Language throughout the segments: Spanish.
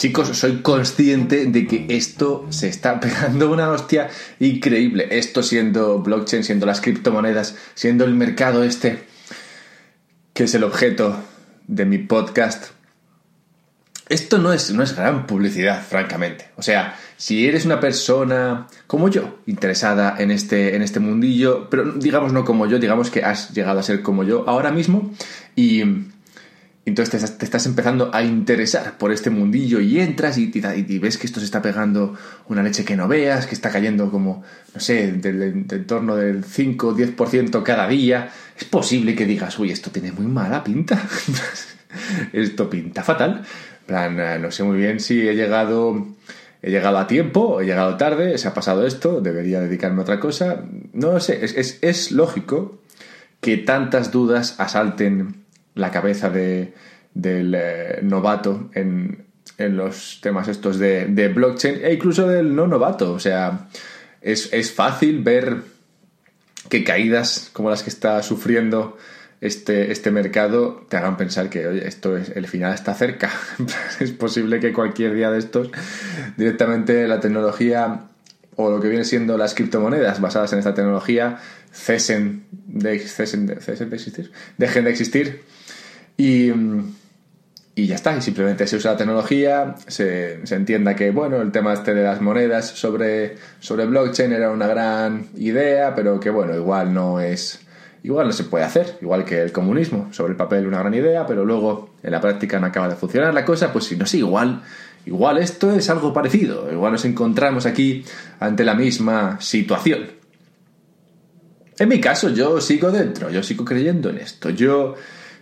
chicos, soy consciente de que esto se está pegando una hostia increíble. Esto siendo blockchain, siendo las criptomonedas, siendo el mercado este, que es el objeto de mi podcast. Esto no es, no es gran publicidad, francamente. O sea, si eres una persona como yo, interesada en este, en este mundillo, pero digamos no como yo, digamos que has llegado a ser como yo ahora mismo y entonces te, estás empezando a interesar por este mundillo y entras y, ves que esto se está pegando una leche que no veas, que está cayendo como, no sé, del, del torno del 5 o 10% cada día. Es posible que digas, uy, esto tiene muy mala pinta. esto pinta fatal. plan, eh, no sé muy bien si he llegado he llegado a tiempo, he llegado tarde, se ha pasado esto, debería dedicarme a otra cosa. No lo sé, es, es, lógico que tantas dudas asalten la cabeza de, del eh, novato en, en, los temas estos de, de, blockchain e incluso del no novato. O sea, es, es fácil ver que caídas como las que está sufriendo este, este mercado te hagan pensar que, oye, esto es, el final está cerca. es posible que cualquier día de estos directamente la tecnología o lo que viene siendo las criptomonedas basadas en esta tecnología cesen de, cesen de, existir, dejen de existir y, y ya está, y simplemente se usa la tecnología, se, se, entienda que, bueno, el tema este de las monedas sobre, sobre blockchain era una gran idea, pero que, bueno, igual no es igual no se puede hacer, igual que el comunismo, sobre el papel una gran idea, pero luego en la práctica no acaba de funcionar la cosa, pues si no sé, igual, igual esto es algo parecido, igual nos encontramos aquí ante la misma situación. En mi caso, yo sigo dentro, yo sigo creyendo en esto, yo,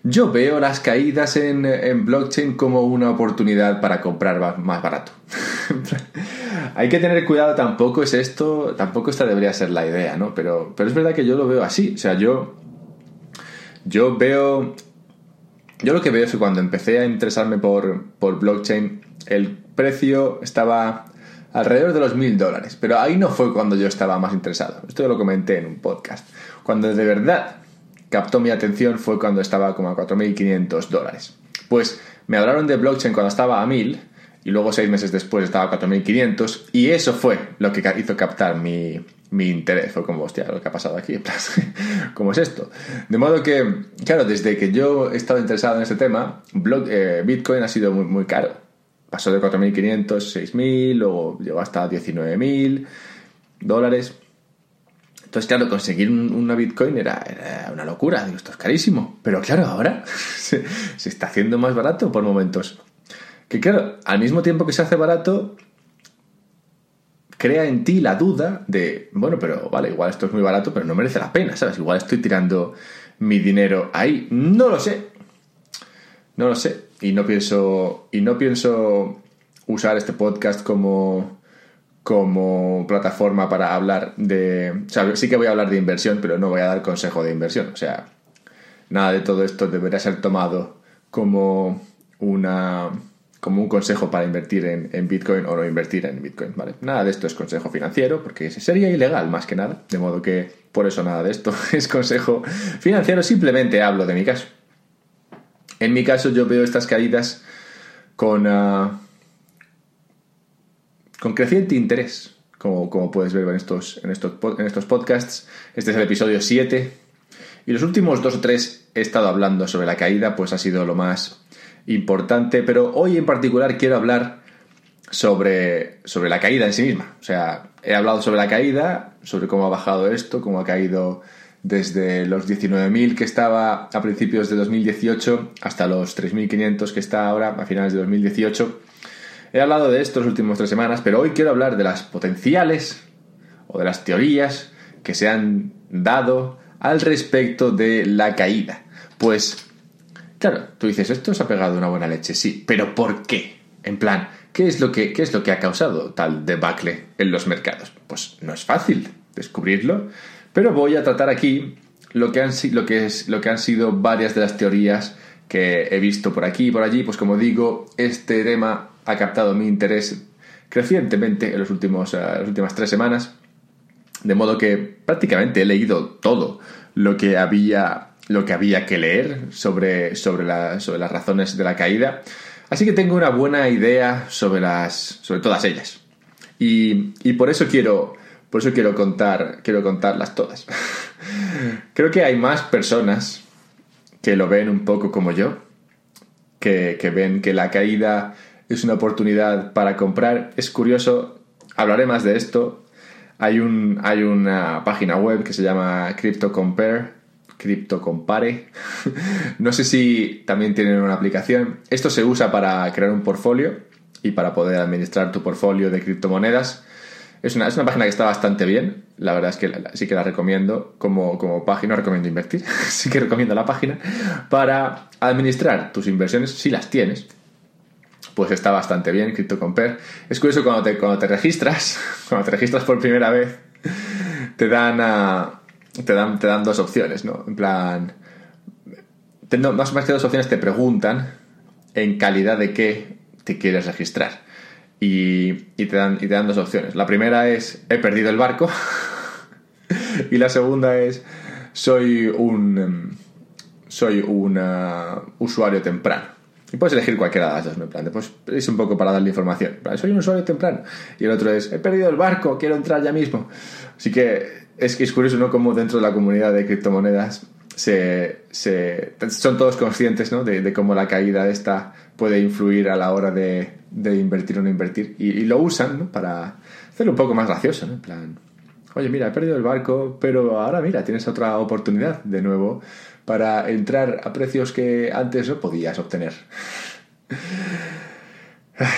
yo veo las caídas en, en blockchain como una oportunidad para comprar más barato. Hay que tener cuidado, tampoco es esto, tampoco esta debería ser la idea, ¿no? Pero, pero es verdad que yo lo veo así, o sea, yo, yo veo, yo lo que veo es que cuando empecé a interesarme por, por blockchain, el precio estaba alrededor de los mil dólares, pero ahí no fue cuando yo estaba más interesado, esto lo comenté en un podcast, cuando de verdad captó mi atención fue cuando estaba como a 4.500 dólares. Pues me hablaron de blockchain cuando estaba a 1000 y luego seis meses después estaba a 4.500 y eso fue lo que hizo captar mi, interés. Fue como, hostia, lo que ha pasado aquí, ¿cómo es esto? De modo que, claro, desde que yo he estado interesado en este tema, eh, Bitcoin ha sido muy, muy caro. Pasó de 4.500, 6.000, luego llegó hasta 19.000 dólares. Entonces, claro, conseguir una Bitcoin era, una locura. Digo, esto es carísimo. Pero claro, ahora se está haciendo más barato por momentos. Que claro, al mismo tiempo que se hace barato, crea en ti la duda de, bueno, pero vale, igual esto es muy barato, pero no merece la pena, ¿sabes? Igual estoy tirando mi dinero ahí. No lo sé. No lo sé. Y no pienso. Y no pienso usar este podcast como. Como plataforma para hablar de. O sea, sí que voy a hablar de inversión, pero no voy a dar consejo de inversión. O sea, nada de todo esto debería ser tomado como una como un consejo para invertir en, Bitcoin o no invertir en Bitcoin. Nada de esto es consejo financiero, porque sería ilegal más que nada, de modo que por eso nada de esto es consejo financiero, simplemente hablo de mi caso. En mi caso yo veo estas caídas con, ah, con creciente interés, como, puedes ver en estos, en, estos, en estos podcasts. Este es el episodio 7. Y los últimos dos o tres he estado hablando sobre la caída, pues ha sido lo más importante, pero hoy en particular quiero hablar sobre, sobre la caída en sí misma. O sea, he hablado sobre la caída, sobre cómo ha bajado esto, cómo ha caído desde los 19.000 que estaba a principios de 2018 hasta los 3.500 que está ahora a finales de 2018. He hablado de esto las últimas tres semanas, pero hoy quiero hablar de las potenciales o de las teorías que se han dado al respecto de la caída. Pues Claro, tú dices, esto se ha pegado una buena leche, sí, pero ¿por qué? En plan, ¿qué es lo que, qué es lo que ha causado tal debacle en los mercados? Pues no es fácil descubrirlo, pero voy a tratar aquí lo que han, lo que es, lo que han sido varias de las teorías que he visto por aquí y por allí. Pues como digo, este tema ha captado mi interés crecientemente en los últimos, eh, las últimas tres semanas, de modo que prácticamente he leído todo lo que había lo que había que leer sobre, sobre, sobre las razones de la caída. Así que tengo una buena idea sobre las. sobre todas ellas. Y, y por eso quiero. Por eso quiero contar. Quiero contarlas todas. Creo que hay más personas que lo ven un poco como yo. Que, que ven que la caída es una oportunidad para comprar. Es curioso, hablaré más de esto. Hay, un, hay una página web que se llama Crypto Compare. Crypto Compare. no sé si también tienen una aplicación. Esto se usa para crear un portfolio y para poder administrar tu portfolio de criptomonedas. Es una, es una página que está bastante bien. La verdad es que sí que la recomiendo como, como página. No recomiendo invertir. sí que recomiendo la página para administrar tus inversiones si las tienes pues está bastante bien, CryptoCompare. Es curioso cuando te, cuando te registras, cuando te registras por primera vez, te dan, ah, te dan, te dan dos opciones, ¿no? En plan, más, más que dos opciones te preguntan en calidad de qué te quieres registrar. Y, te dan, y te dan dos opciones. La primera es, he perdido el barco. y la segunda es, soy un, em, soy un ah, usuario temprano. Y puedes elegir cualquiera de las dos, ¿no? En plan, pues es un poco para darle información. soy un usuario temprano. Y el otro es, he perdido el barco, quiero entrar ya mismo. Así que es que es curioso, ¿no? Como dentro de la comunidad de criptomonedas se, se son todos conscientes, ¿no? De, cómo la caída esta puede influir a la hora de, de invertir o no invertir. Y, lo usan, ¿no? Para hacerlo un poco más gracioso, ¿no? En plan, oye, mira, he perdido el barco, pero ahora mira, tienes otra oportunidad de nuevo para entrar a precios que antes no podías obtener.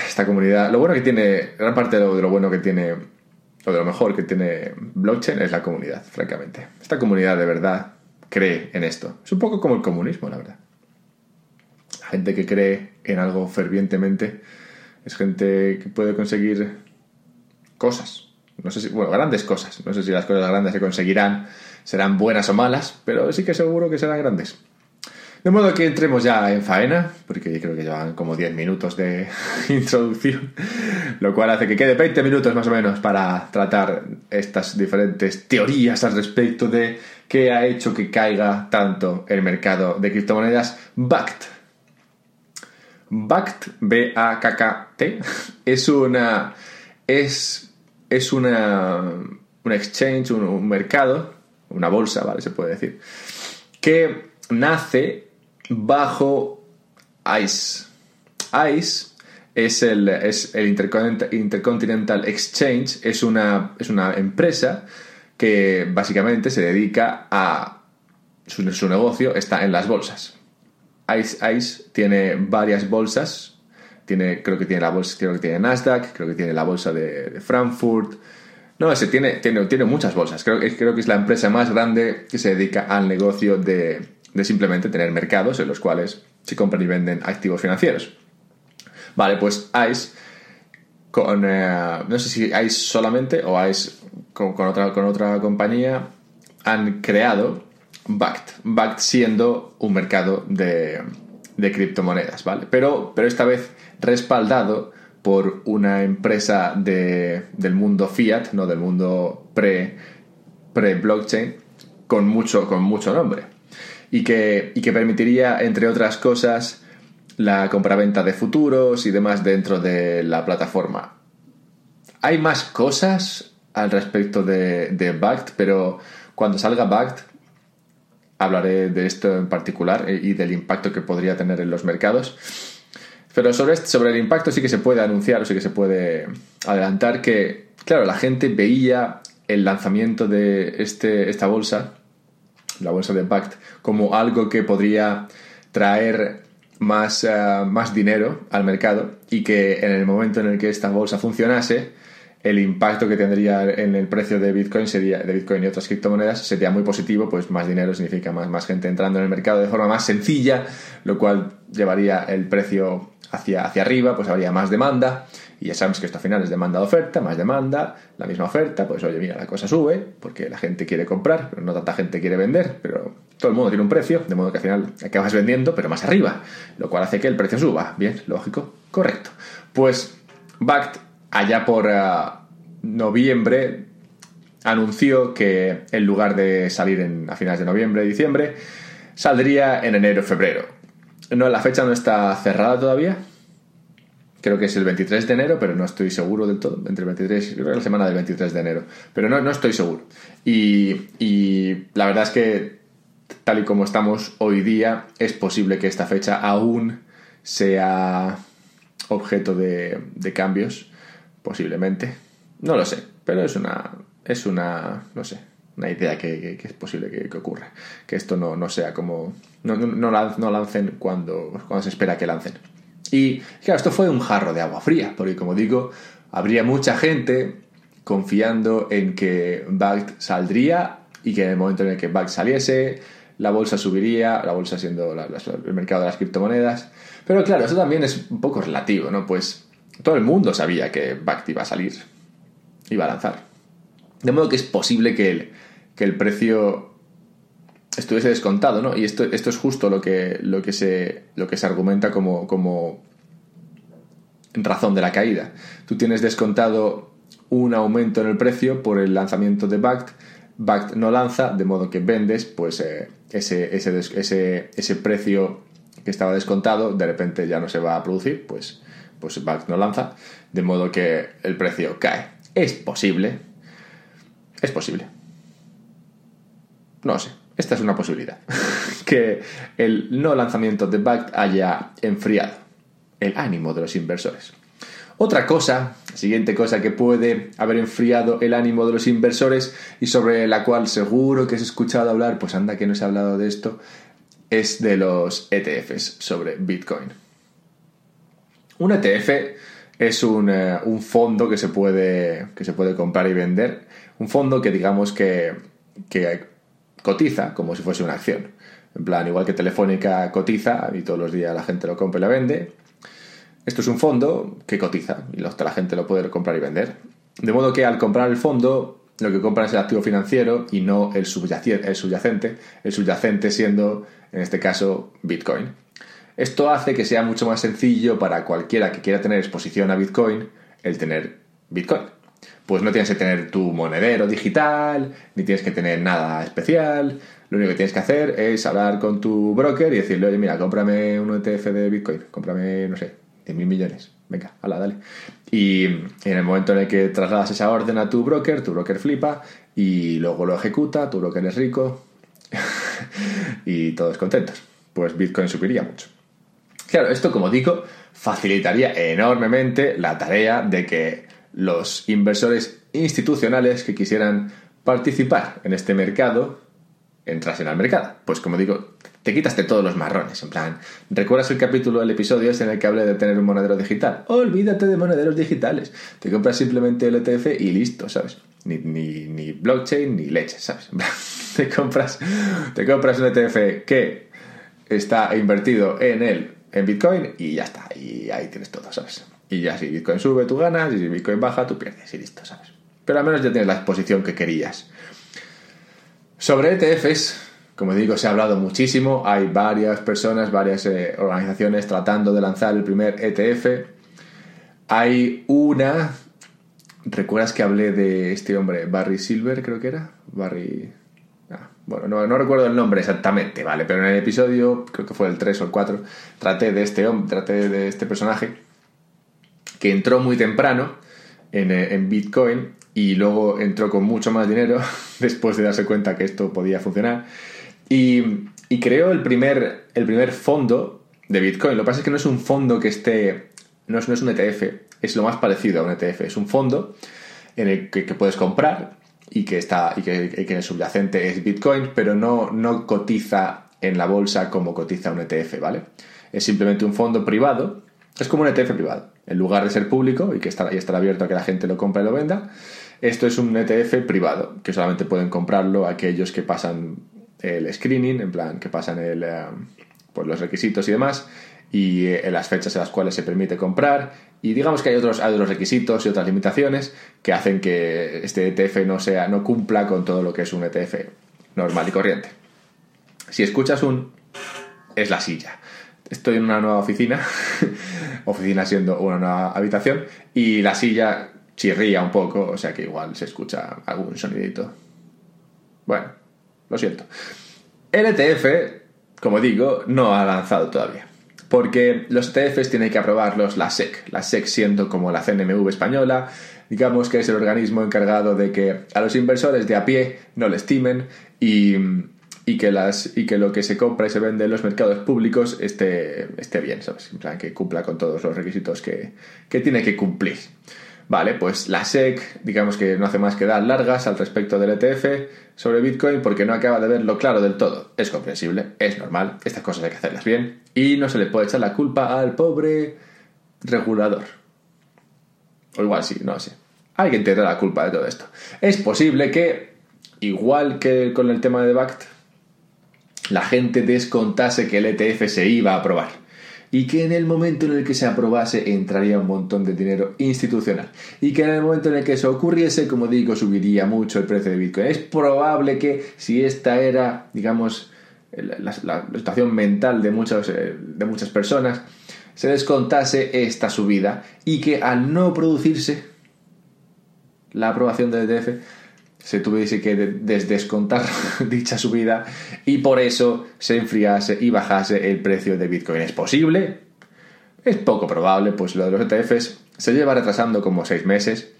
Esta comunidad, lo bueno que tiene, gran parte de lo, bueno que tiene, o de lo mejor que tiene blockchain es la comunidad, francamente. Esta comunidad de verdad cree en esto. Es un poco como el comunismo, la verdad. gente que cree en algo fervientemente es gente que puede conseguir cosas. No sé si, bueno, grandes cosas. No sé si las cosas grandes se conseguirán serán buenas o malas, pero sí que seguro que serán grandes. De modo que entremos ya en faena, porque creo que llevan como 10 minutos de introducción, lo cual hace que quede 20 minutos más o menos para tratar estas diferentes teorías al respecto de qué ha hecho que caiga tanto el mercado de criptomonedas BACT. BACT, B-A-K-K-T, es una. es. Es una. un exchange, un mercado una bolsa, ¿vale? Se puede decir, que nace bajo ICE. ICE es el, es el Intercontinental Exchange, es una, es una empresa que básicamente se dedica a... Su, negocio está en las bolsas. ICE, ICE tiene varias bolsas, tiene, creo que tiene la bolsa, creo que tiene Nasdaq, creo que tiene la bolsa de Frankfurt, no, ese tiene, tiene, tiene muchas bolsas. Creo, creo que es la empresa más grande que se dedica al negocio de, simplemente tener mercados en los cuales se compran y venden activos financieros. Vale, pues ICE, con, eh, no sé si ICE solamente o ICE con, otra, con otra compañía, han creado BACT. BACT siendo un mercado de, de criptomonedas, ¿vale? Pero, pero esta vez respaldado por una empresa de, del mundo fiat, no del mundo pre, blockchain con mucho, con mucho nombre. Y que, y que permitiría, entre otras cosas, la compraventa de futuros y demás dentro de la plataforma. Hay más cosas al respecto de, de BACT, pero cuando salga BACT hablaré de esto en particular y del impacto que podría tener en los mercados. Pero sobre, este, sobre el impacto sí que se puede anunciar o sí que se puede adelantar que, claro, la gente veía el lanzamiento de este, esta bolsa, la bolsa de Impact, como algo que podría traer más, eh, más dinero al mercado y que en el momento en el que esta bolsa funcionase, el impacto que tendría en el precio de Bitcoin sería de Bitcoin y otras criptomonedas sería muy positivo, pues más dinero significa más, más gente entrando en el mercado de forma más sencilla, lo cual llevaría el precio hacia, hacia arriba, pues habría más demanda. Y ya sabemos que esto al final es demanda de oferta, más demanda, la misma oferta, pues oye, mira, la cosa sube porque la gente quiere comprar, pero no tanta gente quiere vender, pero todo el mundo tiene un precio, de modo que al final acabas vendiendo, pero más arriba, lo cual hace que el precio suba. Bien, lógico, correcto. Pues BACT, allá por eh, noviembre, anunció que en lugar de salir en, a finales de noviembre, diciembre, saldría en enero, febrero no, la fecha no está cerrada todavía, Creo que es el 23 de enero, pero no estoy seguro del todo. Entre el 23, creo que la semana del 23 de enero. Pero no, no estoy seguro. Y, y la verdad es que, tal y como estamos hoy día, es posible que esta fecha aún sea objeto de cambios. Posiblemente. No lo sé. Pero es una. Es una. No sé. Una idea que, que, es posible que, ocurra. Que esto no, no sea como. No, no, no lancen cuando, cuando se espera que lancen. Y claro, esto fue un jarro de agua fría, porque como digo, habría mucha gente confiando en que BACT saldría y que en el momento en el que BACT saliese, la bolsa subiría, la bolsa siendo el mercado de las criptomonedas. Pero claro, eso también es un poco relativo, ¿no? Pues todo el mundo sabía que BACT iba a salir, iba a lanzar. De modo que es posible que el, que el precio estuviese descontado, ¿no? Y esto, esto es justo lo que, lo que, se, lo que se argumenta como, como razón de la caída. Tú tienes descontado un aumento en el precio por el lanzamiento de BACT, BACT no lanza, de modo que vendes pues eh, ese, ese, ese, ese, precio que estaba descontado, de repente ya no se va a producir, pues, pues BACT no lanza, de modo que el precio cae. Es posible, es posible. No sé, esta es una posibilidad. que el no lanzamiento de BACT haya enfriado el ánimo de los inversores. Otra cosa, siguiente cosa que puede haber enfriado el ánimo de los inversores y sobre la cual seguro que has escuchado hablar, pues anda que no se ha hablado de esto, es de los ETFs sobre Bitcoin. Un ETF es un, fondo que se, puede, que se puede comprar y vender. Un fondo que digamos que, cotiza como si fuese una acción. En plan, igual que Telefónica cotiza y todos los días la gente lo compra y la vende, esto es un fondo que cotiza y la gente lo puede comprar y vender. De modo que al comprar el fondo, lo que compran es el activo financiero y no el subyacente, el subyacente siendo, en este caso, Bitcoin. Esto hace que sea mucho más sencillo para cualquiera que quiera tener exposición a Bitcoin el tener Bitcoin pues no tienes que tener tu monedero digital, ni tienes que tener nada especial. Lo único que tienes que hacer es hablar con tu broker y decirle, oye, mira, cómprame un ETF de Bitcoin, cómprame, no sé, 10 mil millones. Venga, hala, dale. Y en el momento en el que trasladas esa orden a tu broker, tu broker flipa y luego lo ejecuta, tu broker es rico y todos contentos. Pues Bitcoin subiría mucho. Claro, esto, como digo, facilitaría enormemente la tarea de que los inversores institucionales que quisieran participar en este mercado entrasen al mercado. Pues como digo, te quitaste todos los marrones. En plan, ¿recuerdas el capítulo del episodio en el que hablé de tener un monedero digital? Olvídate de monederos digitales. Te compras simplemente el ETF y listo, ¿sabes? Ni, ni, ni blockchain ni leche, ¿sabes? te, compras, te compras un ETF que está invertido en él, en Bitcoin, y ya está. Y ahí tienes todo, ¿sabes? Y ya si Bitcoin sube, tú ganas, y si Bitcoin baja, tú pierdes, y listo, ¿sabes? Pero al menos ya tienes la exposición que querías. Sobre ETFs, como digo, se ha hablado muchísimo. Hay varias personas, varias eh, organizaciones tratando de lanzar el primer ETF. Hay una. ¿Recuerdas que hablé de este hombre, Barry Silver, creo que era? Barry. Bueno, no, recuerdo el nombre exactamente, ¿vale? Pero en el episodio, creo que fue el 3 o el 4, traté de este hombre, traté de este personaje que entró muy temprano en, eh, en Bitcoin y luego entró con mucho más dinero después de darse cuenta que esto podía funcionar. Y, y, creó el primer, el primer fondo de Bitcoin. Lo que pasa es que no es un fondo que esté. No es, no es un ETF, es lo más parecido a un ETF. Es un fondo en el que puedes comprar y que, está, y que, y el subyacente es Bitcoin, pero no, no cotiza en la bolsa como cotiza un ETF, ¿vale? Es simplemente un fondo privado. Es como un ETF privado en lugar de ser público y que estar, y estar abierto a que la gente lo compre y lo venda, esto es un ETF privado, que solamente pueden comprarlo aquellos que pasan el screening, en plan, que pasan el, eh, pues los requisitos y demás, y eh, las fechas en las cuales se permite comprar. Y digamos que hay otros, hay otros requisitos y otras limitaciones que hacen que este ETF no, sea, no cumpla con todo lo que es un ETF normal y corriente. Si escuchas un... es la silla estoy en una nueva oficina, oficina siendo una nueva habitación, y la silla chirría un poco, o sea que igual se escucha algún sonidito. Bueno, lo siento. El ETF, como digo, no ha lanzado todavía. Porque los ETFs tienen que aprobarlos la SEC, la SEC siendo como la CNMV española, digamos que es el organismo encargado de que a los inversores de a pie no les timen y, que, las, y que lo que se compra y se vende en los mercados públicos esté, esté bien, ¿sabes? En plan, que cumpla con todos los requisitos que, que tiene que cumplir. Vale, pues la SEC, digamos que no hace más que dar largas al respecto del ETF sobre Bitcoin porque no acaba de verlo claro del todo. Es comprensible, es normal, estas cosas hay que hacerlas bien y no se le puede echar la culpa al pobre regulador. O igual sí, no sé. Alguien tendrá la culpa de todo esto. Es posible que, igual que con el tema de BACT, la gente descontase que el ETF se iba a aprobar y que en el momento en el que se aprobase entraría un montón de dinero institucional y que en el momento en el que eso ocurriese, como digo, subiría mucho el precio de Bitcoin. Es probable que si esta era, digamos, la, situación mental de muchas, eh, de muchas personas, se descontase esta subida y que al no producirse la aprobación del ETF, se tuviese que desdescontar dicha subida y por eso se enfriase y bajase el precio de Bitcoin. ¿Es posible? Es poco probable, pues lo de los ETFs se lleva retrasando como seis meses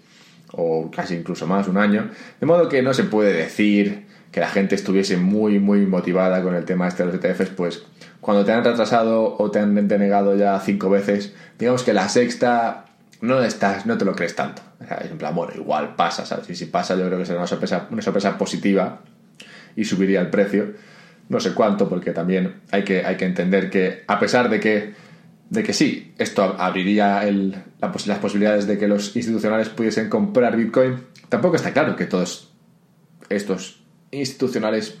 o casi incluso más, un año, de modo que no se puede decir que la gente estuviese muy, muy motivada con el tema este de los ETFs, pues cuando te han retrasado o te han denegado ya cinco veces, digamos que la sexta no estás, no te lo crees tanto. En plan, bueno, igual pasa, ¿sabes? Y si pasa, yo creo que será una sorpresa, una sorpresa positiva y subiría el precio. No sé cuánto, porque también hay que, hay que entender que, a pesar de que, de que sí, esto abriría el, las posibilidades de que los institucionales pudiesen comprar Bitcoin, tampoco está claro que todos estos institucionales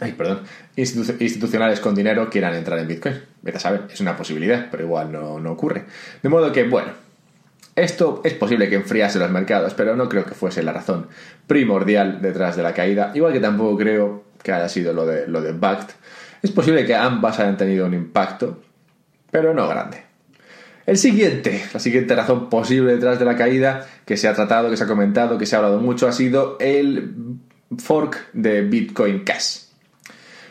ay, perdón, institucionales con dinero quieran entrar en Bitcoin. Vete a saber, es una posibilidad, pero igual no, no ocurre. De modo que, bueno, esto es posible que enfriase los mercados, pero no creo que fuese la razón primordial detrás de la caída, igual que tampoco creo que haya sido lo de, lo de BACT. Es posible que ambas hayan tenido un impacto, pero no grande. El siguiente, la siguiente razón posible detrás de la caída que se ha tratado, que se ha comentado, que se ha hablado mucho, ha sido el fork de Bitcoin Cash.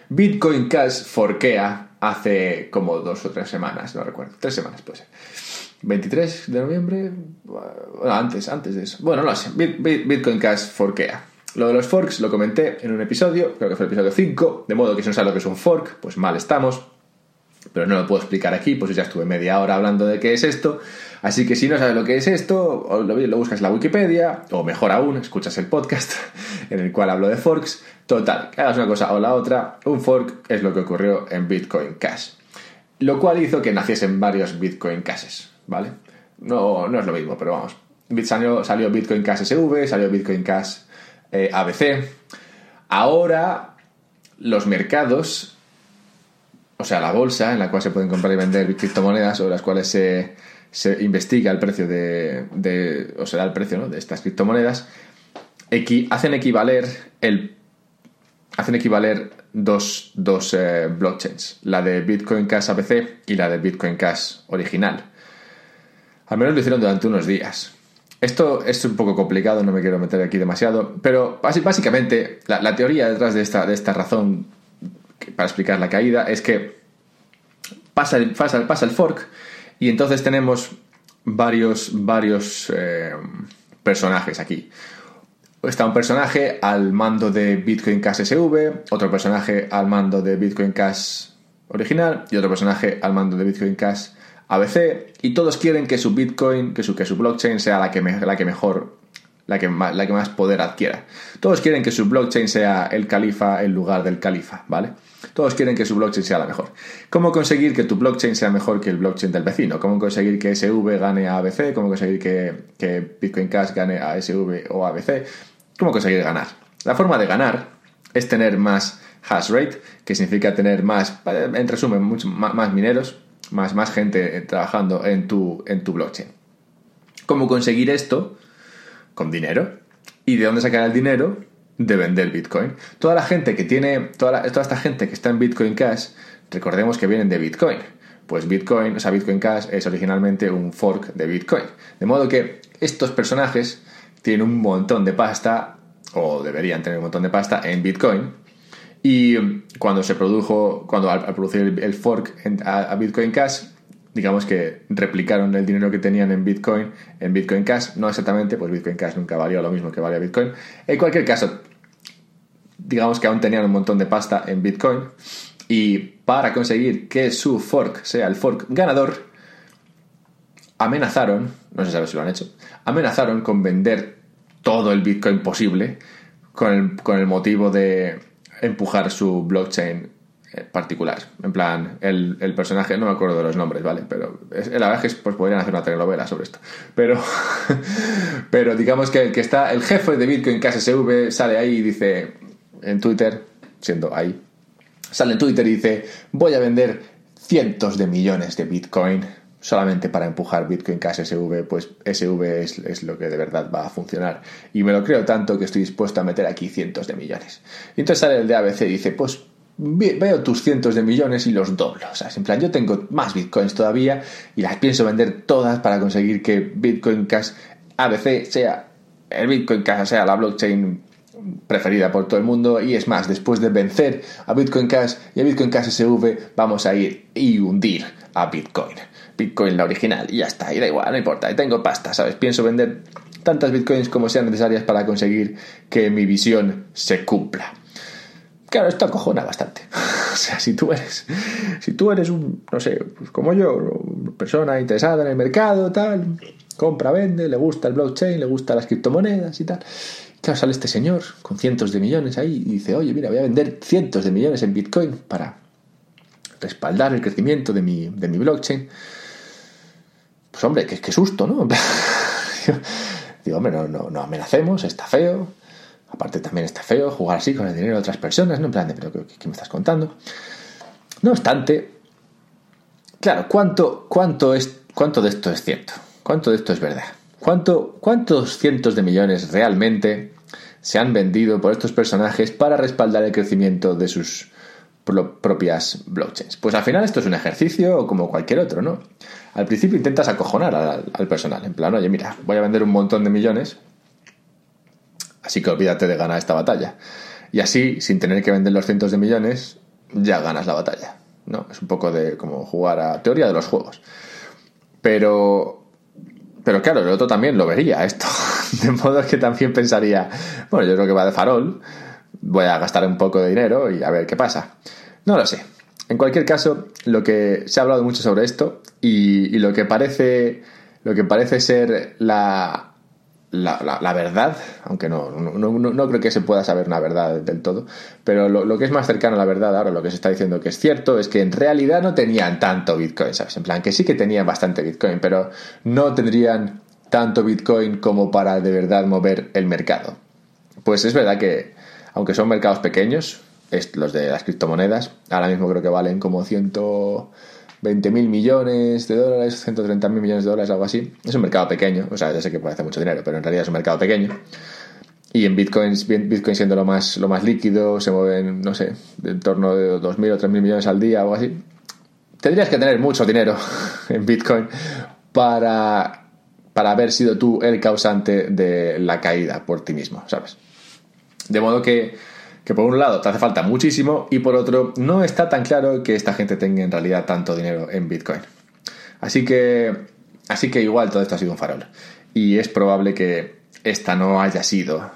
Bitcoin Cash forquea hace como dos o tres semanas, no recuerdo, tres semanas puede ser 23 de noviembre, bueno, antes, antes de eso. Bueno, no sé, Bitcoin Cash forkea. Lo de los forks lo comenté en un episodio, creo que fue el episodio 5, de modo que si no sabes lo que es un fork, pues mal estamos. Pero no lo puedo explicar aquí, pues ya estuve media hora hablando de qué es esto. Así que si no sabes lo que es esto, lo, lo buscas en la Wikipedia, o mejor aún, escuchas el podcast en el cual hablo de forks. Total, que hagas una cosa o la otra, un fork es lo que ocurrió en Bitcoin Cash. Lo cual hizo que naciesen varios Bitcoin Cashes. ¿Vale? No, no es lo mismo, pero vamos. Salió, salió Bitcoin Cash SV, salió Bitcoin Cash eh, ABC. Ahora los mercados, o sea, la bolsa en la cual se pueden comprar y vender criptomonedas o las cuales se, se investiga el precio de, de, o sea, el precio de estas criptomonedas, hacen equivaler el hacen equivaler dos, dos eh, blockchains, la de Bitcoin Cash ABC y la de Bitcoin Cash original. Al menos lo hicieron durante unos días. Esto es un poco complicado, no me quiero meter aquí demasiado, pero básicamente la, teoría detrás de esta, de esta razón para explicar la caída es que pasa el, pasa, pasa el fork y entonces tenemos varios, varios eh, personajes aquí. Está un personaje al mando de Bitcoin Cash SV, otro personaje al mando de Bitcoin Cash original y otro personaje al mando de Bitcoin Cash ABC y todos quieren que su Bitcoin, que su, que su blockchain sea la que, la que mejor, la que, más, la que más poder adquiera. Todos quieren que su blockchain sea el califa en lugar del califa, ¿vale? Todos quieren que su blockchain sea la mejor. ¿Cómo conseguir que tu blockchain sea mejor que el blockchain del vecino? ¿Cómo conseguir que SV gane a ABC? ¿Cómo conseguir que, que Bitcoin Cash gane a SV o ABC? ¿Cómo conseguir ganar? La forma de ganar es tener más hash rate, que significa tener más, en resumen, mucho, más mineros, más, más gente trabajando en tu, en tu blockchain. ¿Cómo conseguir esto? Con dinero. ¿Y de dónde sacar el dinero? De vender Bitcoin. Toda la gente que tiene, toda, toda esta gente que está en Bitcoin Cash, recordemos que vienen de Bitcoin. Pues Bitcoin, o sea, Bitcoin Cash es originalmente un fork de Bitcoin. De modo que estos personajes tienen un montón de pasta, o deberían tener un montón de pasta en Bitcoin, Y cuando se produjo, cuando al, producir el, fork a, Bitcoin Cash, digamos que replicaron el dinero que tenían en Bitcoin en Bitcoin Cash, no exactamente, pues Bitcoin Cash nunca valió lo mismo que valía Bitcoin. En cualquier caso, digamos que aún tenían un montón de pasta en Bitcoin y para conseguir que su fork sea el fork ganador, amenazaron, no se sabe si lo han hecho, amenazaron con vender todo el Bitcoin posible con el, con el motivo de empujar su blockchain eh, particular. En plan, el, personaje, no me acuerdo de los nombres, ¿vale? Pero la verdad es que pues, podrían hacer una telenovela sobre esto. Pero, pero digamos que el que está, el jefe de Bitcoin KSV sale ahí y dice en Twitter, siendo ahí, sale en Twitter y dice, voy a vender cientos de millones de Bitcoin solamente para empujar Bitcoin Cash SV, pues SV es, lo que de verdad va a funcionar. Y me lo creo tanto que estoy dispuesto a meter aquí cientos de millones. Y entonces sale el de ABC y dice, pues veo tus cientos de millones y los doblo. O sea, en plan, yo tengo más Bitcoins todavía y las pienso vender todas para conseguir que Bitcoin Cash ABC sea el Bitcoin Cash sea la blockchain preferida por todo el mundo y es más, después de vencer a Bitcoin Cash y a Bitcoin Cash SV vamos a ir y hundir a Bitcoin. Bitcoin la original y ya está, y da igual, no importa, y tengo pasta, ¿sabes? Pienso vender tantas Bitcoins como sean necesarias para conseguir que mi visión se cumpla. Claro, esto acojona bastante. o sea, si tú eres, si tú eres un, no sé, pues como yo, una persona interesada en el mercado, tal, compra, vende, le gusta el blockchain, le gusta las criptomonedas y tal. Claro, sale este señor con cientos de millones ahí y dice, oye, mira, voy a vender cientos de millones en Bitcoin para respaldar el crecimiento de mi, de mi blockchain. Pues hombre, qué, susto, ¿no? Digo, hombre, no, no, no amenacemos, está feo. Aparte también está feo jugar así con el dinero de otras personas, ¿no? En plan pero ¿qué, qué me estás contando? No obstante, claro, ¿cuánto, cuánto, es, ¿cuánto de esto es cierto? ¿Cuánto de esto es verdad? ¿Cuánto, ¿Cuántos cientos de millones realmente se han vendido por estos personajes para respaldar el crecimiento de sus propias blockchains? Pues al final esto es un ejercicio como cualquier otro, ¿no? Al principio intentas acojonar al, personal, en plan, oye, mira, voy a vender un montón de millones, así que olvídate de ganar esta batalla. Y así, sin tener que vender los cientos de millones, ya ganas la batalla, ¿no? Es un poco de como jugar a teoría de los juegos. Pero pero claro, el otro también lo vería esto. De modo que también pensaría, bueno, yo creo que va de farol, voy a gastar un poco de dinero y a ver qué pasa. No lo sé. En cualquier caso, lo que se ha hablado mucho sobre esto y, lo que parece lo que parece ser la, la, verdad, aunque no, no, creo que se pueda saber una verdad del todo, pero lo, que es más cercano a la verdad ahora, lo que se está diciendo que es cierto, es que en realidad no tenían tanto Bitcoin, ¿sabes? En plan, que sí que tenían bastante Bitcoin, pero no tendrían tanto Bitcoin como para de verdad mover el mercado. Pues es verdad que, aunque son mercados pequeños, los de las criptomonedas, ahora mismo creo que valen como ciento 20 mil millones de dólares, 130 mil millones de dólares, algo así. Es un mercado pequeño, o sea, ya sé que hacer mucho dinero, pero en realidad es un mercado pequeño. Y en Bitcoin, Bitcoin siendo lo más, lo más líquido, se mueven, no sé, en torno de 2.000 o 3.000 millones al día algo así. Tendrías que tener mucho dinero en Bitcoin para, para haber sido tú el causante de la caída por ti mismo, ¿sabes? De modo que que por un lado te hace falta muchísimo y por otro no está tan claro que esta gente tenga en realidad tanto dinero en Bitcoin. Así que, así que igual todo esto ha sido un farol. Y es probable que esta no haya sido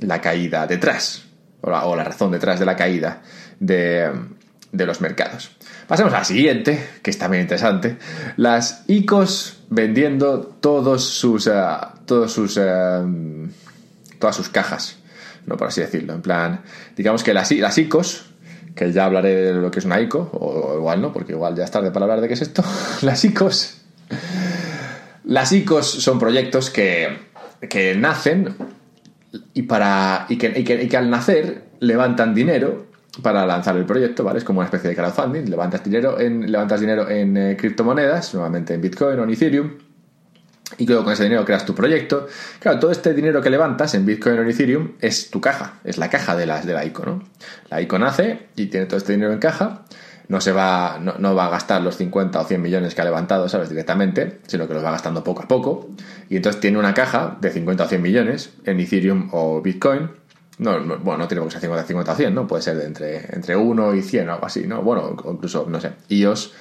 la caída detrás, o la, razón detrás de la caída de, los mercados. Pasemos a la siguiente, que es también interesante. Las ICOs vendiendo todos sus, eh, todos sus, eh, todas sus cajas no por así decirlo. En plan, digamos que las, las ICOs, que ya hablaré de lo que es una ICO, o, igual no, porque igual ya es tarde para hablar de qué es esto. las ICOs. Las ICOs son proyectos que, que nacen y, para, y que, y, que, al nacer levantan dinero para lanzar el proyecto, ¿vale? Es como una especie de crowdfunding. Levantas dinero en, levantas dinero en eh, criptomonedas, nuevamente en Bitcoin o en Ethereum y luego con ese dinero creas tu proyecto. Claro, todo este dinero que levantas en Bitcoin o en Ethereum es tu caja, es la caja de la, de la ICO, ¿no? La ICO nace y tiene todo este dinero en caja, no se va, no, va a gastar los 50 o 100 millones que ha levantado, ¿sabes? Directamente, sino que los va gastando poco a poco. Y entonces tiene una caja de 50 o 100 millones en Ethereum o Bitcoin No, bueno, no tiene qué ser 50, 50 o 100, ¿no? Puede ser de entre, entre 1 y 100 o algo así, ¿no? Bueno, incluso, no sé, iOS,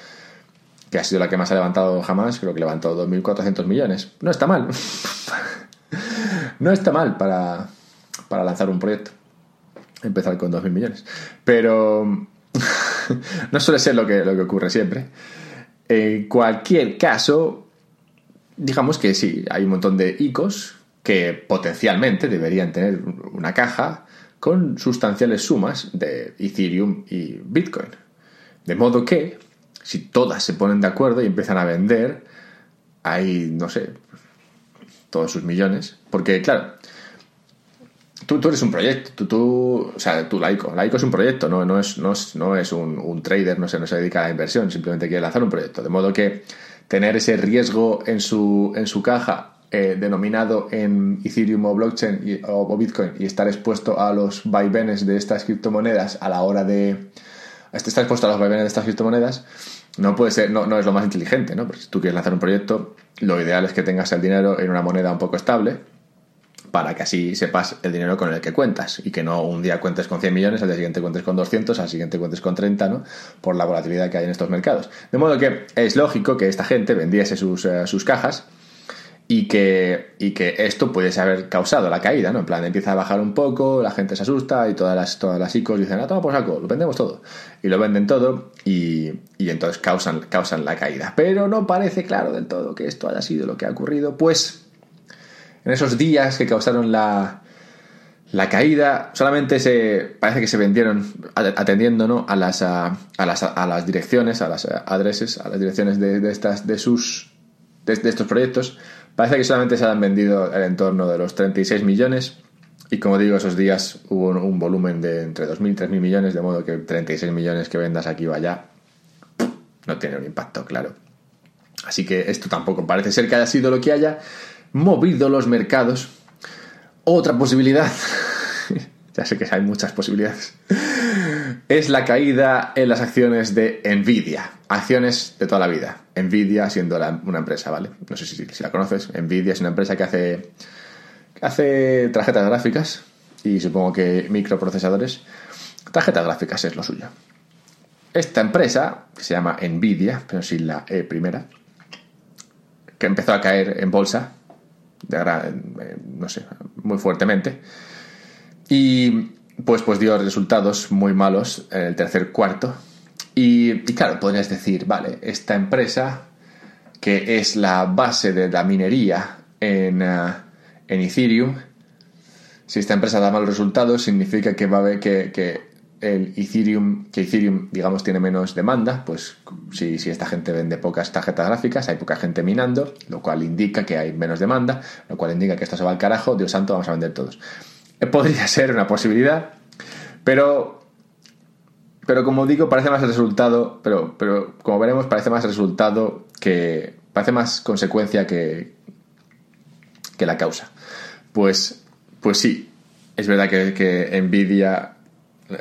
que ha sido la que más ha levantado jamás, creo que levantó 2.400 millones. No está mal. no está mal para, para lanzar un proyecto. Empezar con 2.000 millones. Pero no suele ser lo que, lo que ocurre siempre. En cualquier caso, digamos que sí, hay un montón de ICOs que potencialmente deberían tener una caja con sustanciales sumas de Ethereum y Bitcoin. De modo que, si todas se ponen de acuerdo y empiezan a vender, hay, no sé, todos sus millones. Porque, claro, tú, tú eres un proyecto, tú, tú, o sea, tú laico, laico es un proyecto, no, no es, no es, no es un, trader, no se, no se dedica a la inversión, simplemente quiere lanzar un proyecto. De modo que tener ese riesgo en su, en su caja eh, denominado en Ethereum o blockchain o, Bitcoin y estar expuesto a los vaivenes de estas criptomonedas a la hora de estar expuesto a los vaivenes de estas criptomonedas no puede ser no, no es lo más inteligente no porque si tú quieres lanzar un proyecto lo ideal es que tengas el dinero en una moneda un poco estable para que así sepas el dinero con el que cuentas y que no un día cuentes con 100 millones, al día siguiente cuentes con 200, al siguiente cuentes con 30, ¿no? Por la volatilidad que hay en estos mercados. De modo que es lógico que esta gente vendiese sus, eh, sus cajas y que, y que esto pudiese haber causado la caída, ¿no? En plan, empieza a bajar un poco, la gente se asusta y todas las, todas las ICOs dicen, ah, toma por saco, lo vendemos todo. Y lo venden todo y, y entonces causan, causan la caída. Pero no parece claro del todo que esto haya sido lo que ha ocurrido, pues en esos días que causaron la, la caída, solamente se parece que se vendieron atendiendo ¿no? a, las, a, las, a las direcciones, a las adreses, a las direcciones de, de estas, de sus de estos proyectos Parece que solamente se han vendido el entorno de los 36 millones. Y como digo, esos días hubo un, volumen de entre 2.000 y 3.000 millones, de modo que 36 millones que vendas aquí o allá no tiene un impacto, claro. Así que esto tampoco parece ser que haya sido lo que haya movido los mercados. Otra posibilidad, ya sé que hay muchas posibilidades, es la caída en las acciones de Nvidia. Acciones de toda la vida. Nvidia siendo una empresa, ¿vale? No sé si, la conoces. Nvidia es una empresa que hace, hace tarjetas gráficas y supongo que microprocesadores. Tarjetas gráficas es lo suyo. Esta empresa, que se llama Nvidia, pero sin la E primera, que empezó a caer en bolsa, de, no sé, muy fuertemente, y pues, pues dio resultados muy malos en el tercer cuarto. Y, claro, podrías decir, vale, esta empresa que es la base de la minería en, eh, en Ethereum, si esta empresa da malos resultados, significa que va a haber que, que el Ethereum, que Ethereum, digamos, tiene menos demanda, pues si, si, esta gente vende pocas tarjetas gráficas, hay poca gente minando, lo cual indica que hay menos demanda, lo cual indica que esto se va al carajo, Dios santo, vamos a vender todos. Podría ser una posibilidad, pero, pero como digo, parece más resultado, pero, pero como veremos, parece más resultado que, parece más consecuencia que, que la causa. Pues, pues sí, es verdad que, que Nvidia,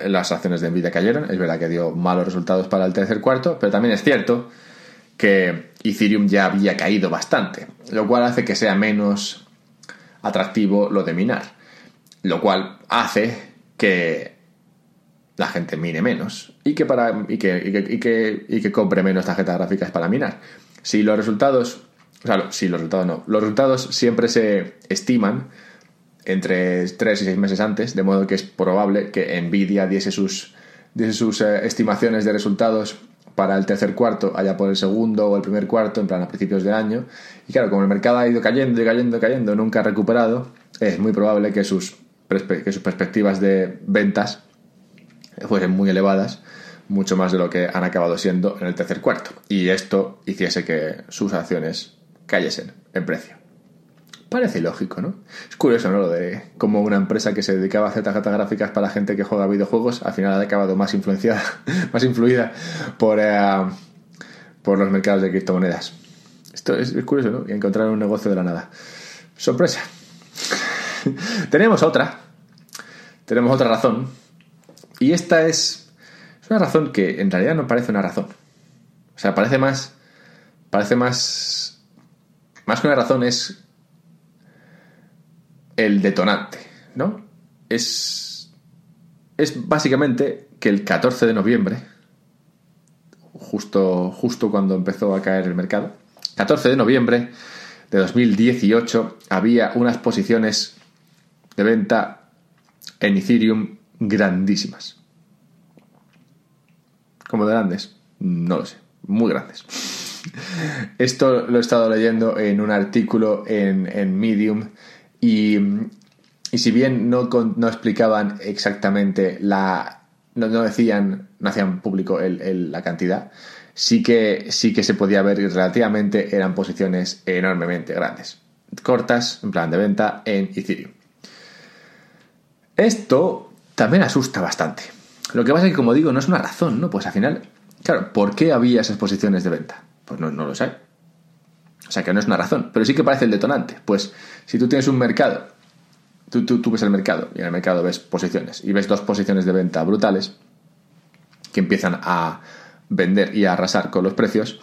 las acciones de Nvidia cayeron, es verdad que dio malos resultados para el tercer cuarto, pero también es cierto que Ethereum ya había caído bastante, lo cual hace que sea menos atractivo lo de minar lo cual hace que la gente mine menos y que, para, y que, y que, y que, compre menos tarjetas gráficas para minar. Si los resultados, o sea, si los resultados no, los resultados siempre se estiman entre 3 y 6 meses antes, de modo que es probable que Nvidia diese sus, sus eh, estimaciones de resultados para el tercer cuarto, allá por el segundo o el primer cuarto, en plan a principios de año. Y claro, como el mercado ha ido cayendo y cayendo y cayendo, nunca ha recuperado, es muy probable que sus que sus perspectivas de ventas fuesen muy elevadas, mucho más de lo que han acabado siendo en el tercer cuarto. Y esto hiciese que sus acciones cayesen en precio. Parece lógico, ¿no? Es curioso, ¿no? Lo de cómo una empresa que se dedicaba a hacer tarjetas gráficas para gente que juega videojuegos, al final ha acabado más influenciada, más influida por, eh, por los mercados de criptomonedas. Esto es, es curioso, ¿no? Y encontrar un negocio de la nada. Sorpresa. tenemos otra. Tenemos otra razón. Y esta es, es una razón que en realidad no parece una razón. O sea, parece más. Parece más. Más que una razón es. El detonante, ¿no? es, es básicamente que el 14 de noviembre, justo, justo cuando empezó a caer el mercado, 14 de noviembre de 2018 había unas posiciones de venta en Ethereum grandísimas. ¿Cómo de grandes? No lo sé, muy grandes. Esto lo he estado leyendo en un artículo en, Medium y, si bien no, no explicaban exactamente la... No, decían, no hacían público la cantidad, sí que, sí que se podía ver y relativamente eran posiciones enormemente grandes. Cortas, en plan de venta en Ethereum. Esto también asusta bastante. Lo que pasa es que, como digo, no es una razón, ¿no? Pues al final, claro, ¿por qué había esas posiciones de venta? Pues no, no lo sé. O sea que no es una razón, pero sí que parece el detonante. Pues si tú tienes un mercado, tú, tú, ves el mercado y en el mercado ves posiciones y ves dos posiciones de venta brutales que empiezan a vender y a arrasar con los precios,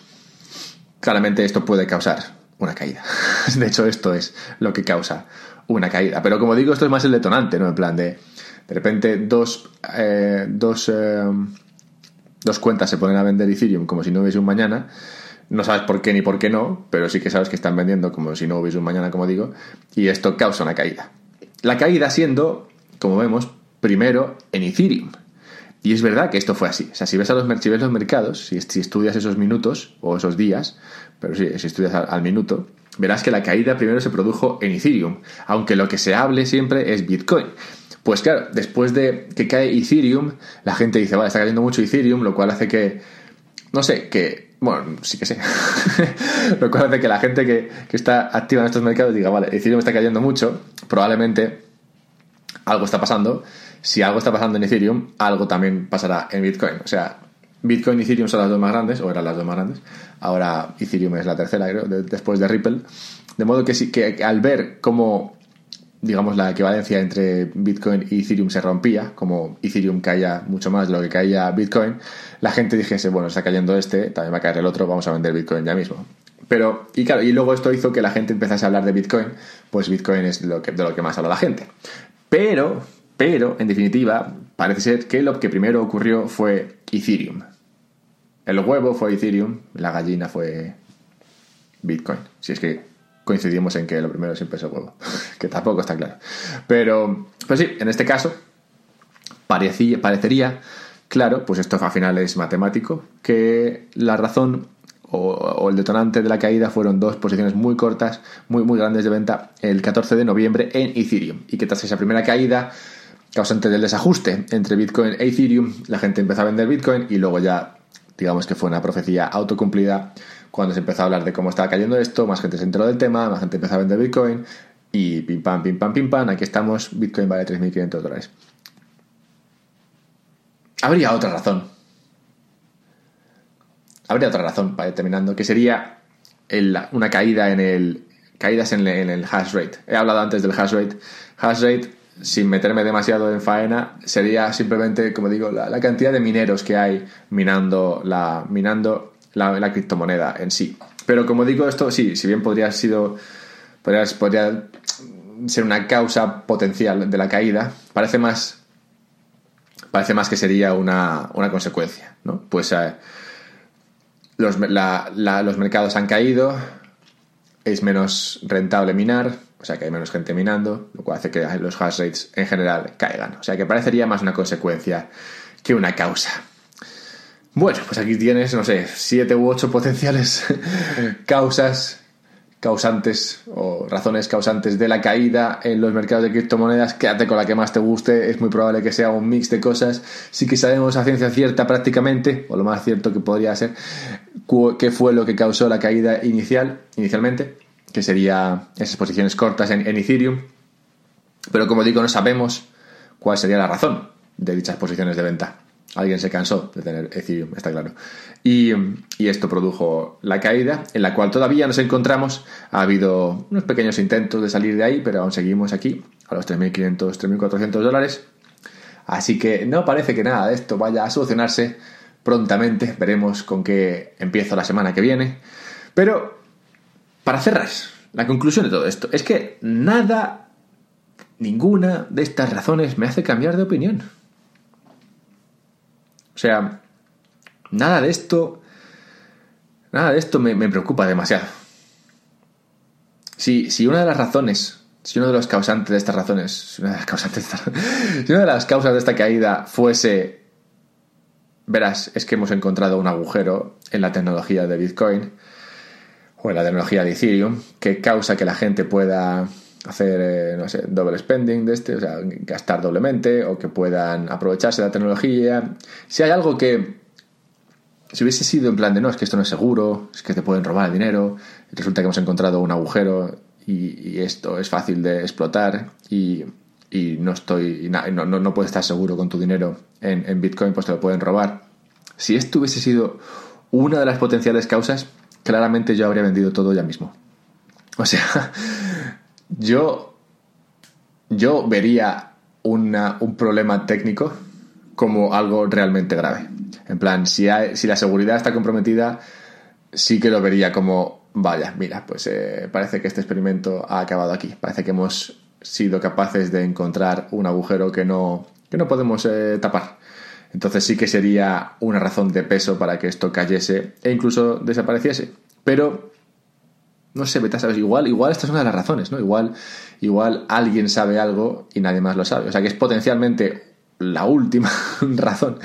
claramente esto puede causar una caída. De hecho, esto es lo que causa una caída. Pero como digo, esto es más el detonante, ¿no? En plan de, de repente dos, eh, dos, eh, dos cuentas se ponen a vender Ethereum como si no hubiese un mañana. No sabes por qué ni por qué no, pero sí que sabes que están vendiendo como si no hubiese un mañana, como digo, y esto causa una caída. La caída siendo, como vemos, primero en Ethereum. Y es verdad que esto fue así. O sea, si ves, a los, los mercados, si, estudias esos minutos o esos días, pero si estudias al, minuto, verás que la caída primero se produjo en Ethereum, aunque lo que se hable siempre es Bitcoin. Pues claro, después de que cae Ethereum, la gente dice, vale, está cayendo mucho Ethereum, lo cual hace que, no sé, que, bueno, sí que sé, lo cual hace que la gente que, que está activa en estos mercados diga, vale, Ethereum está cayendo mucho, probablemente algo está pasando, si algo está pasando en Ethereum, algo también pasará en Bitcoin. O sea, Bitcoin y Ethereum son las dos más grandes, o eran las dos más grandes. Ahora Ethereum es la tercera, creo, después de Ripple. De modo que, sí, que al ver cómo, digamos, la equivalencia entre Bitcoin y Ethereum se rompía, como Ethereum caía mucho más de lo que caía Bitcoin, la gente dijese, bueno, está cayendo este, también va a caer el otro, vamos a vender Bitcoin ya mismo. Pero, y claro, y luego esto hizo que la gente empezase a hablar de Bitcoin, pues Bitcoin es lo que, de lo que más habla la gente. Pero, pero, en definitiva, parece ser que lo que primero ocurrió fue Ethereum. El huevo fue Ethereum, la gallina fue Bitcoin. Si es que coincidimos en que lo primero siempre es el huevo, que tampoco está claro. Pero, pues sí, en este caso, parecía, parecería claro, pues esto al final es matemático, que la razón o, el detonante de la caída fueron dos posiciones muy cortas, muy, muy grandes de venta el 14 de noviembre en Ethereum. Y que tras esa primera caída causante del desajuste entre Bitcoin e Ethereum, la gente empezó a vender Bitcoin y luego ya, digamos que fue una profecía autocumplida. Cuando se empezó a hablar de cómo estaba cayendo esto, más gente se enteró del tema, más gente empezó a vender Bitcoin y pim pam, pim pam, pim pam, aquí estamos, Bitcoin vale 3.500 dólares. Habría otra razón. Habría otra razón, para terminando, que sería una caída en el caídas en el hash rate. He hablado antes del hash rate. Hash rate sin meterme demasiado en faena, sería simplemente, como digo, la, cantidad de mineros que hay minando la, minando la, criptomoneda en sí. Pero como digo, esto sí, si bien podría, sido, podría, podría ser una causa potencial de la caída, parece más, parece más que sería una, una consecuencia. ¿no? Pues eh, los, los mercados han caído, es menos rentable minar, o sea que hay menos gente minando, lo cual hace que los hash rates en general caigan. O sea que parecería más una consecuencia que una causa. Bueno, pues aquí tienes, no sé, siete u ocho potenciales causas, causantes o razones causantes de la caída en los mercados de criptomonedas. Quédate con la que más te guste, es muy probable que sea un mix de cosas. Sí que sabemos a ciencia cierta prácticamente, o lo más cierto que podría ser, qué fue lo que causó la caída inicial, inicialmente que sería esas posiciones cortas en, Ethereum. Pero como digo, no sabemos cuál sería la razón de dichas posiciones de venta. Alguien se cansó de tener Ethereum, está claro. Y, esto produjo la caída, en la cual todavía nos encontramos. Ha habido unos pequeños intentos de salir de ahí, pero aún seguimos aquí, a los 3.500, 3.400 dólares. Así que no parece que nada de esto vaya a solucionarse prontamente. Veremos con qué empiezo la semana que viene. Pero para cerrar, la conclusión de todo esto es que nada ninguna de estas razones me hace cambiar de opinión. O sea, nada de esto, nada de esto me, preocupa demasiado. Si, si, una de las razones, si uno de los causantes de estas razones, si una de las causantes, si una de las causas de esta caída fuese, verás, es que hemos encontrado un agujero en la tecnología de Bitcoin o en la tecnología de Ethereum que causa que la gente pueda hacer, eh, no sé, doble spending de este, o sea, gastar doblemente o que puedan aprovecharse de la tecnología. Si hay algo que, si hubiese sido en plan de no, es que esto no es seguro, es que te pueden robar el dinero, resulta que hemos encontrado un agujero y, esto es fácil de explotar y, no estoy, no, no, no, puedes estar seguro con tu dinero en, en Bitcoin, pues te lo pueden robar. Si esto hubiese sido una de las potenciales causas, claramente yo habría vendido todo ya mismo. O sea, yo, yo vería un problema técnico como algo realmente grave. En plan, si, si la seguridad está comprometida, sí que lo vería como, vaya, mira, pues eh, parece que este experimento ha acabado aquí. Parece que hemos sido capaces de encontrar un agujero que no, que no podemos eh, tapar. Entonces sí que sería una razón de peso para que esto cayese e incluso desapareciese. Pero no sé, vete sabes, igual, igual esta es una de las razones, ¿no? Igual, igual alguien sabe algo y nadie más lo sabe. O sea que es potencialmente la última razón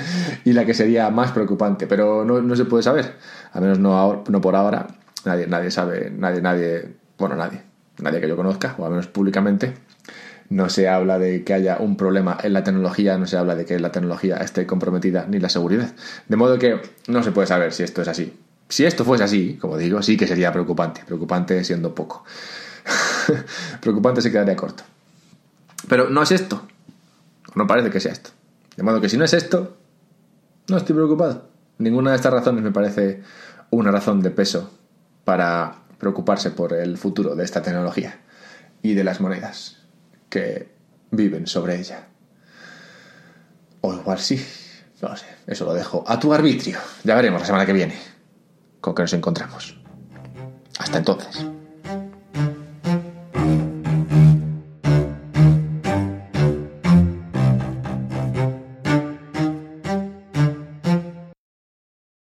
y la que sería más preocupante, pero no, se puede saber, al menos no, no por ahora. Nadie, nadie sabe, nadie, nadie, bueno, nadie, nadie que yo conozca, o al menos públicamente, no se habla de que haya un problema en la tecnología, no se habla de que la tecnología esté comprometida ni la seguridad. De modo que no se puede saber si esto es así. Si esto fuese así, como digo, sí que sería preocupante. Preocupante siendo poco. preocupante se quedaría corto. Pero no es esto. No parece que sea esto. De modo que si no es esto, no estoy preocupado. Ninguna de estas razones me parece una razón de peso para preocuparse por el futuro de esta tecnología y de las monedas que viven sobre ella. O igual sí. No sé, eso lo dejo a tu arbitrio. Ya veremos la semana que viene con que nos encontramos. Hasta entonces.